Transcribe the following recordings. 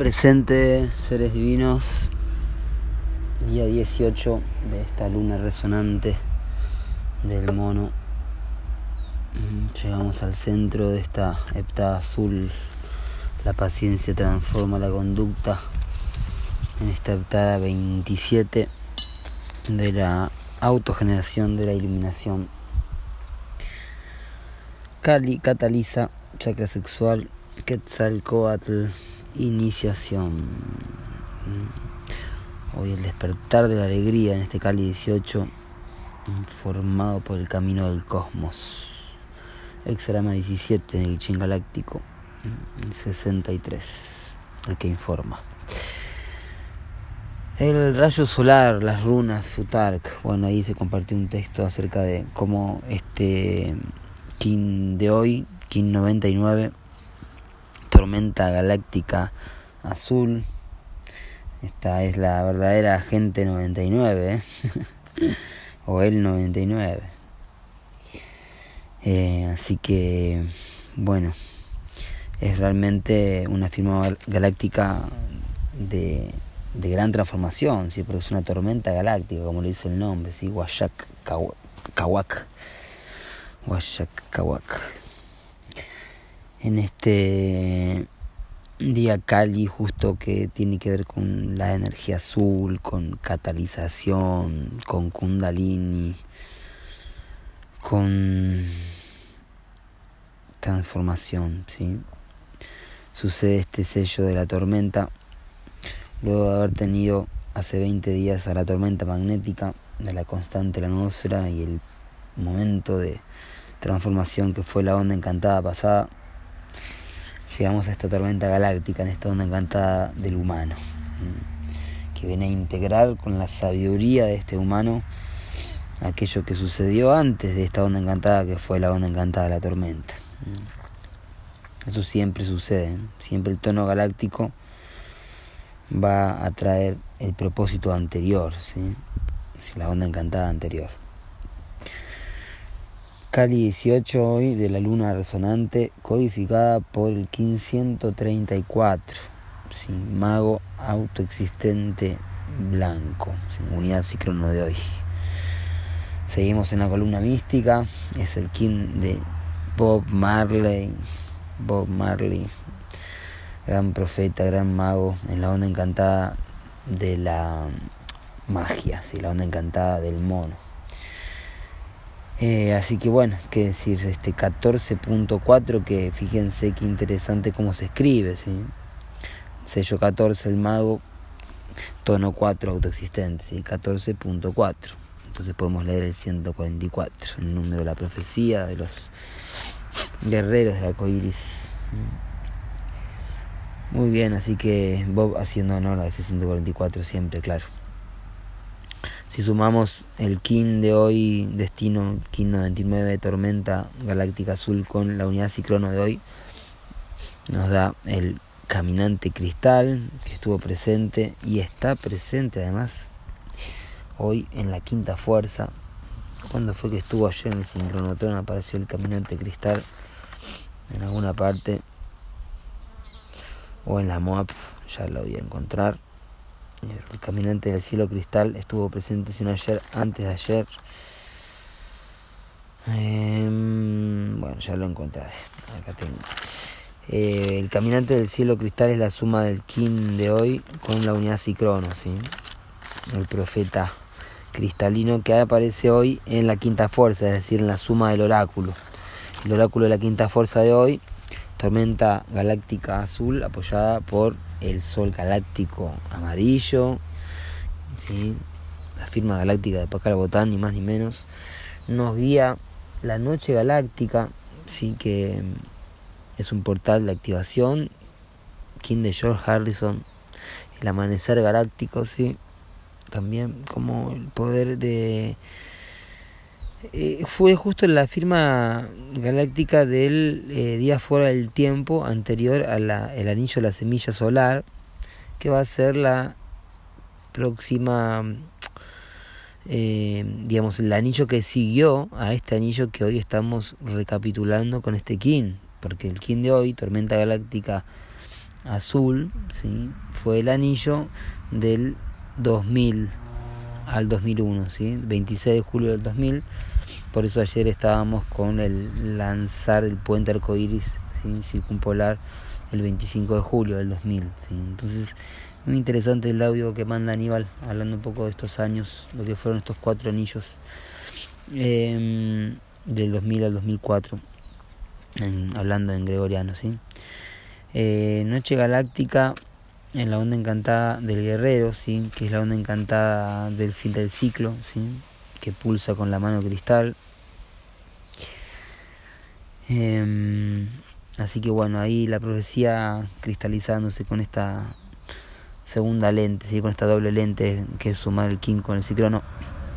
Presente, seres divinos, día 18 de esta luna resonante del mono. Llegamos al centro de esta heptada azul. La paciencia transforma la conducta. En esta heptada 27 de la autogeneración de la iluminación. Kali cataliza chakra sexual Quetzalcoatl Iniciación. Hoy el despertar de la alegría en este Cali 18, formado por el camino del cosmos. Exarama 17 en el Chin Galáctico, 63, el que informa. El rayo solar, las runas, Futark. Bueno, ahí se compartió un texto acerca de cómo este Kin de hoy, Kin 99, tormenta galáctica azul. Esta es la verdadera Agente 99, ¿eh? o el 99. Eh, así que, bueno, es realmente una firma galáctica de, de gran transformación, ¿sí? porque es una tormenta galáctica, como le dice el nombre, ¿sí? Washak Kawak. Washak Kawak en este día Cali justo que tiene que ver con la energía azul, con catalización, con kundalini, con transformación, ¿sí? Sucede este sello de la tormenta luego de haber tenido hace 20 días a la tormenta magnética de la constante la atmósfera y el momento de transformación que fue la onda encantada pasada llegamos a esta tormenta galáctica, en esta onda encantada del humano, que viene a integrar con la sabiduría de este humano aquello que sucedió antes de esta onda encantada, que fue la onda encantada de la tormenta. Eso siempre sucede, siempre el tono galáctico va a traer el propósito anterior, ¿sí? la onda encantada anterior. Cali 18 hoy de la luna resonante codificada por el 1534. Sin mago autoexistente blanco. Sin unidad psicrono de hoy. Seguimos en la columna mística. Es el king de Bob Marley. Bob Marley. Gran profeta, gran mago en la onda encantada de la magia. ¿sí? La onda encantada del mono. Eh, así que bueno, qué decir, este 14.4 que fíjense qué interesante cómo se escribe, ¿sí? Sello 14 el mago, tono 4 autoexistente, ¿sí? 14.4. Entonces podemos leer el 144, el número de la profecía de los guerreros de arcoíris. Muy bien, así que Bob haciendo honor a ese 144 siempre, claro. Si sumamos el Kin de hoy, destino Kin 99, tormenta galáctica azul con la unidad ciclono de hoy, nos da el caminante cristal que estuvo presente y está presente además hoy en la quinta fuerza. cuando fue que estuvo ayer en el sincronotrón? Apareció el caminante cristal en alguna parte o en la MOAP, ya lo voy a encontrar. El caminante del cielo cristal estuvo presente sino ayer, antes de ayer. Em, bueno, ya lo encontré. Acá tengo. Eh, el caminante del cielo cristal es la suma del kin de hoy con la unidad cicrono, ¿sí? El profeta cristalino que aparece hoy en la quinta fuerza, es decir, en la suma del oráculo. El oráculo de la quinta fuerza de hoy, tormenta galáctica azul apoyada por el Sol Galáctico Amarillo, ¿sí? la firma galáctica de Pacal Botán, ni más ni menos, nos guía la Noche Galáctica, ¿sí? que es un portal de activación, King de George Harrison, el Amanecer Galáctico, ¿sí? también como el poder de... Eh, fue justo la firma galáctica del eh, día fuera del tiempo anterior al anillo de la semilla solar, que va a ser la próxima, eh, digamos, el anillo que siguió a este anillo que hoy estamos recapitulando con este kin, porque el kin de hoy, tormenta galáctica azul, ¿sí? fue el anillo del 2000 al 2001, ¿sí? 26 de julio del 2000. Por eso ayer estábamos con el lanzar el puente arcoíris ¿sí? circumpolar el 25 de julio del 2000. ¿sí? Entonces, muy interesante el audio que manda Aníbal, hablando un poco de estos años, lo que fueron estos cuatro anillos em, del 2000 al 2004, hablando en gregoriano. ¿sí? Eh, Noche Galáctica en la onda encantada del guerrero, ¿sí? que es la onda encantada del fin del ciclo, ¿sí? que pulsa con la mano cristal. Em, así que bueno, ahí la profecía cristalizándose con esta segunda lente, ¿sí? con esta doble lente que es sumar el King con el ciclono.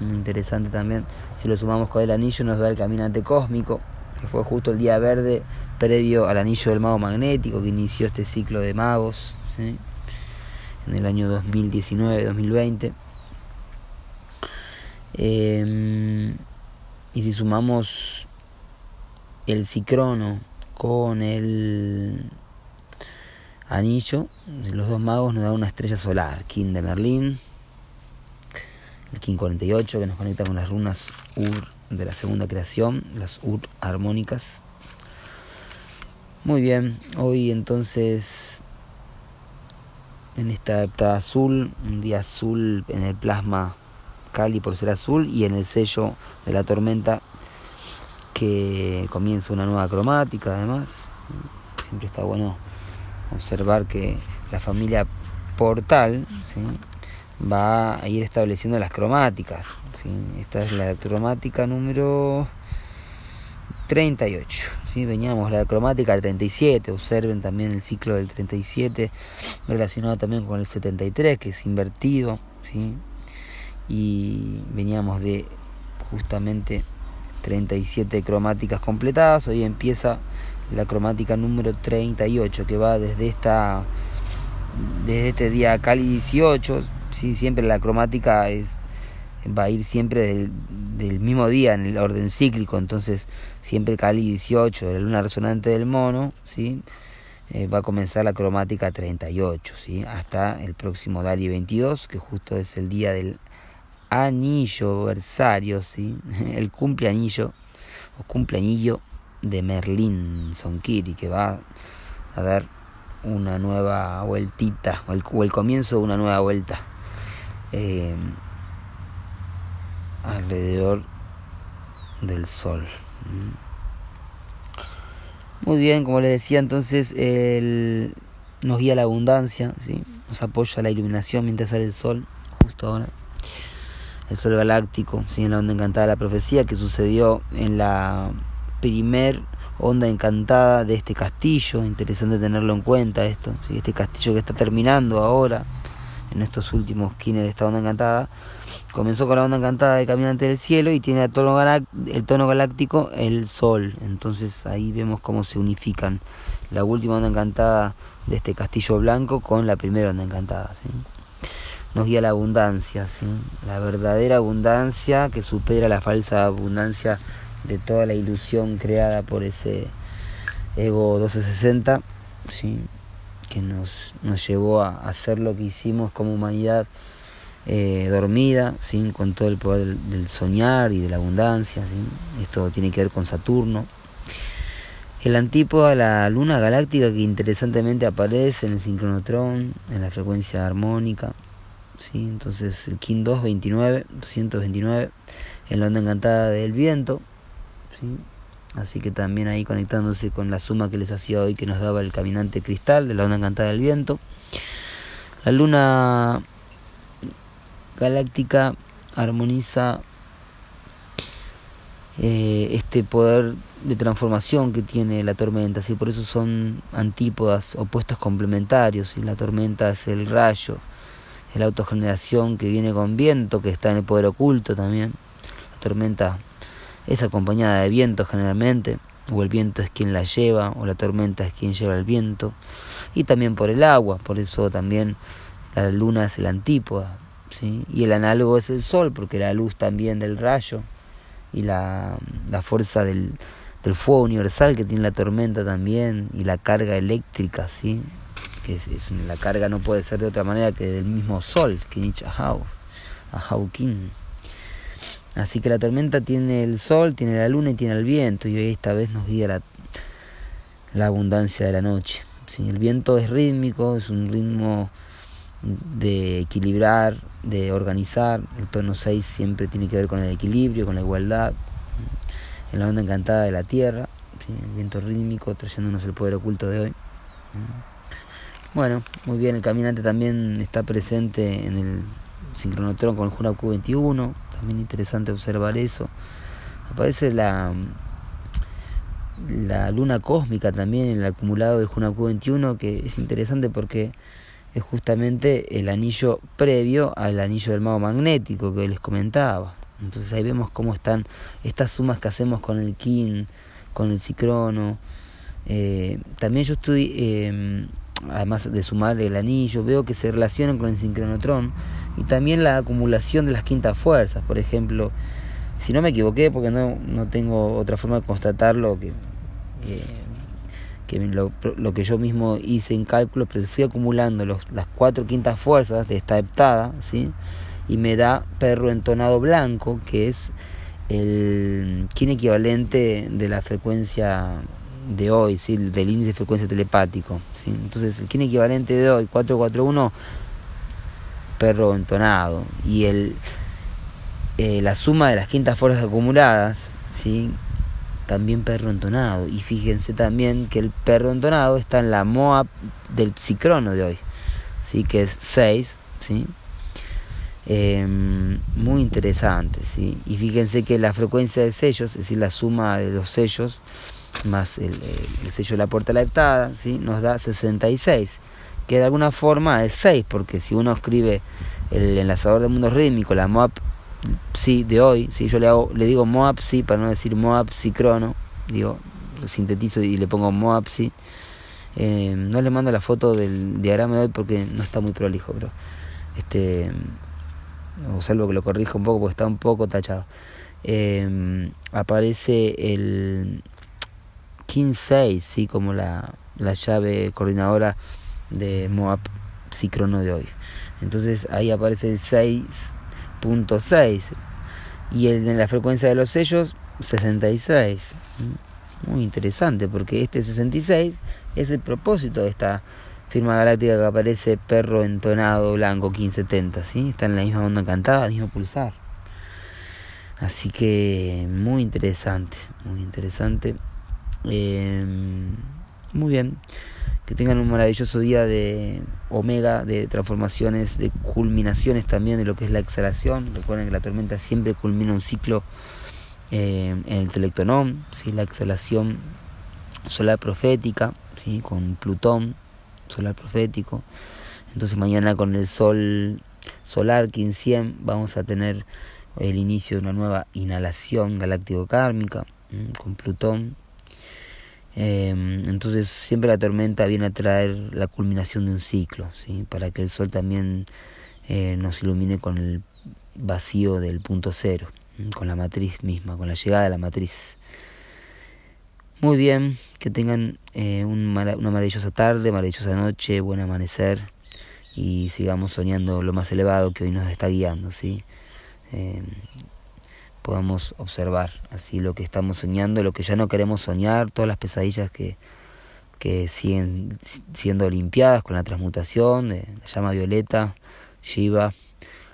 Muy interesante también. Si lo sumamos con el anillo nos da el caminante cósmico, que fue justo el día verde previo al anillo del mago magnético que inició este ciclo de magos. ¿sí? En el año 2019-2020. Em, y si sumamos el cicrono con el anillo, los dos magos nos da una estrella solar, King de Merlín, el King 48 que nos conecta con las runas Ur de la segunda creación, las Ur armónicas. Muy bien, hoy entonces en esta hepta azul, un día azul en el plasma Cali por ser azul y en el sello de la tormenta que comienza una nueva cromática además. Siempre está bueno observar que la familia Portal va a ir estableciendo las cromáticas. Esta es la cromática número 38. ¿Sí? Veníamos la cromática 37, observen también el ciclo del 37 relacionado también con el 73 que es invertido. ¿sí? Y veníamos de justamente 37 cromáticas completadas, hoy empieza la cromática número 38 que va desde esta desde este día Cali 18, ¿sí? siempre la cromática es va a ir siempre del, del, mismo día en el orden cíclico, entonces siempre Cali 18 de la luna resonante del mono, ¿sí? Eh, va a comenzar la cromática 38, ¿sí? hasta el próximo Dali 22, que justo es el día del anillo versario, ¿sí? el cumpleanillo o cumpleanillo de Merlín Sonkiri, que va a dar una nueva vueltita, o el, o el comienzo de una nueva vuelta. Eh, alrededor del Sol. Muy bien, como les decía, entonces él nos guía la abundancia, ¿sí? nos apoya la iluminación mientras sale el Sol, justo ahora. El Sol galáctico, ¿sí? en la onda encantada de la profecía que sucedió en la primer onda encantada de este castillo. Interesante tenerlo en cuenta esto, ¿sí? este castillo que está terminando ahora, en estos últimos kines de esta onda encantada comenzó con la onda encantada de Caminante del Cielo y tiene el tono, galáctico el Sol. Entonces ahí vemos cómo se unifican la última onda encantada de este castillo blanco con la primera onda encantada. ¿sí? Nos guía la abundancia, ¿sí? la verdadera abundancia que supera la falsa abundancia de toda la ilusión creada por ese ego 1260, ¿sí? que nos, nos llevó a hacer lo que hicimos como humanidad eh, dormida, ¿sí? con todo el poder del, soñar y de la abundancia. Esto tiene que ver con Saturno. El antípoda, la luna galáctica que interesantemente aparece en el sincronotrón, en la frecuencia armónica. ¿sí? Entonces el King 229, 229, en la onda encantada del viento. ¿sí? Así que también ahí conectándose con la suma que les hacía hoy que nos daba el caminante cristal de la onda encantada del viento. La luna galáctica armoniza eh, este poder de transformación que tiene la tormenta, ¿sí? por eso son antípodas, opuestos complementarios, y la tormenta es el rayo, es la autogeneración que viene con viento, que está en el poder oculto también, la tormenta es acompañada de viento generalmente, o el viento es quien la lleva, o la tormenta es quien lleva el viento, y también por el agua, por eso también la luna es el antípoda, y el análogo es el sol, porque la luz también del rayo y la, la fuerza del, del, fuego universal que tiene la tormenta también y la carga eléctrica, ¿sí? que es, la carga no puede ser de otra manera que del mismo sol, Kinich Ahau, Kin. Así que la tormenta tiene el sol, tiene la luna y tiene el viento, y hoy esta vez nos guía la, la abundancia de la noche. El viento es rítmico, es un ritmo de equilibrar, de organizar. El tono 6 siempre tiene que ver con el equilibrio, con la igualdad, en la onda encantada de la tierra, el viento rítmico trayéndonos el poder oculto de hoy. Bueno, muy bien, el caminante también está presente en el sincronotrón con el Juna Q21, también interesante observar eso. Aparece la, la luna cósmica también en el acumulado del Juna Q21, que es interesante porque es justamente el anillo previo al anillo del mago magnético que les comentaba. Entonces ahí vemos cómo están estas sumas que hacemos con el kin, con el cicrono. Eh, también yo estoy, eh, además de sumar el anillo, veo que se relacionan con el sincronotrón y también la acumulación de las quintas fuerzas. Por ejemplo, si no me equivoqué, porque no, no tengo otra forma de constatarlo que que lo, que yo mismo hice en cálculos, pero fui acumulando los, las cuatro quintas fuerzas de esta heptada, ¿sí? y me da perro entonado blanco, que es el kin equivalente de la frecuencia de hoy, ¿sí? del índice de frecuencia telepático. ¿sí? Entonces, el kin equivalente de hoy, 441, perro entonado, y el, eh, la suma de las quintas fuerzas acumuladas, ¿sí? También perro entonado. Y fíjense también que el perro entonado está en la MOA del psicrono de hoy, ¿sí? que es 6. ¿sí? Em, muy interesante. ¿sí? Y fíjense que la frecuencia de sellos, es decir, la suma de los sellos más el, sello de la puerta leptada, ¿sí? nos da 66, que de alguna forma es 6, porque si uno escribe el enlazador del mundo rítmico, la MOA psi de hoy, si yo le hago, le digo Moab psi para no decir Moab psi crono, digo, lo sintetizo y le pongo Moab psi. Eh, no le mando la foto del diagrama de hoy porque no está muy prolijo, pero este o salvo que lo corrijo un poco porque está un poco tachado. Eh, aparece el King 6, ¿sí? como la, la llave coordinadora de Moab crono de hoy. Entonces ahí aparece el 6 .6 y el de la frecuencia de los sellos 66. Muy interesante porque este 66 es el propósito de esta firma galáctica que aparece perro entonado blanco 1570, ¿sí? Está en la misma onda encantada, el mismo pulsar. Así que muy interesante, muy interesante. Eh, muy bien que tengan un maravilloso día de omega, de transformaciones, de culminaciones también de lo que es la exhalación. Recuerden que la tormenta siempre culmina un ciclo eh, en el telectonón, ¿sí? la exhalación solar profética, ¿sí? con Plutón, solar profético. Entonces mañana con el sol solar 1500 vamos a tener el inicio de una nueva inhalación galáctico-kármica con Plutón Em, entonces siempre la tormenta viene a traer la culminación de un ciclo, ¿sí? para que el sol también eh, nos ilumine con el vacío del punto cero, con la matriz misma, con la llegada de la matriz. Muy bien, que tengan eh, una maravillosa tarde, maravillosa noche, buen amanecer y sigamos soñando lo más elevado que hoy nos está guiando. ¿sí? Podamos observar así lo que estamos soñando, lo que ya no queremos soñar, todas las pesadillas que, que siguen siendo limpiadas con la transmutación de la llama violeta, Shiva,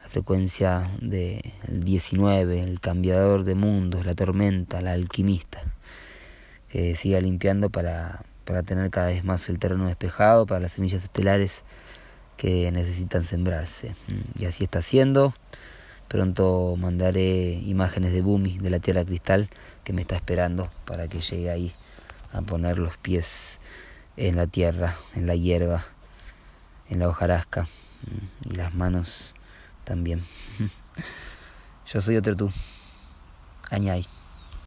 la frecuencia del 19, el cambiador de mundos, la tormenta, la alquimista, que siga limpiando para, para tener cada vez más el terreno despejado, para las semillas estelares que necesitan sembrarse. Y así está siendo. Pronto mandaré imágenes de Bumi, de la Tierra Cristal, que me está esperando para que llegue ahí a poner los pies en la tierra, en la hierba, en la hojarasca mm, y las manos también. Yo soy otro tú. Añay.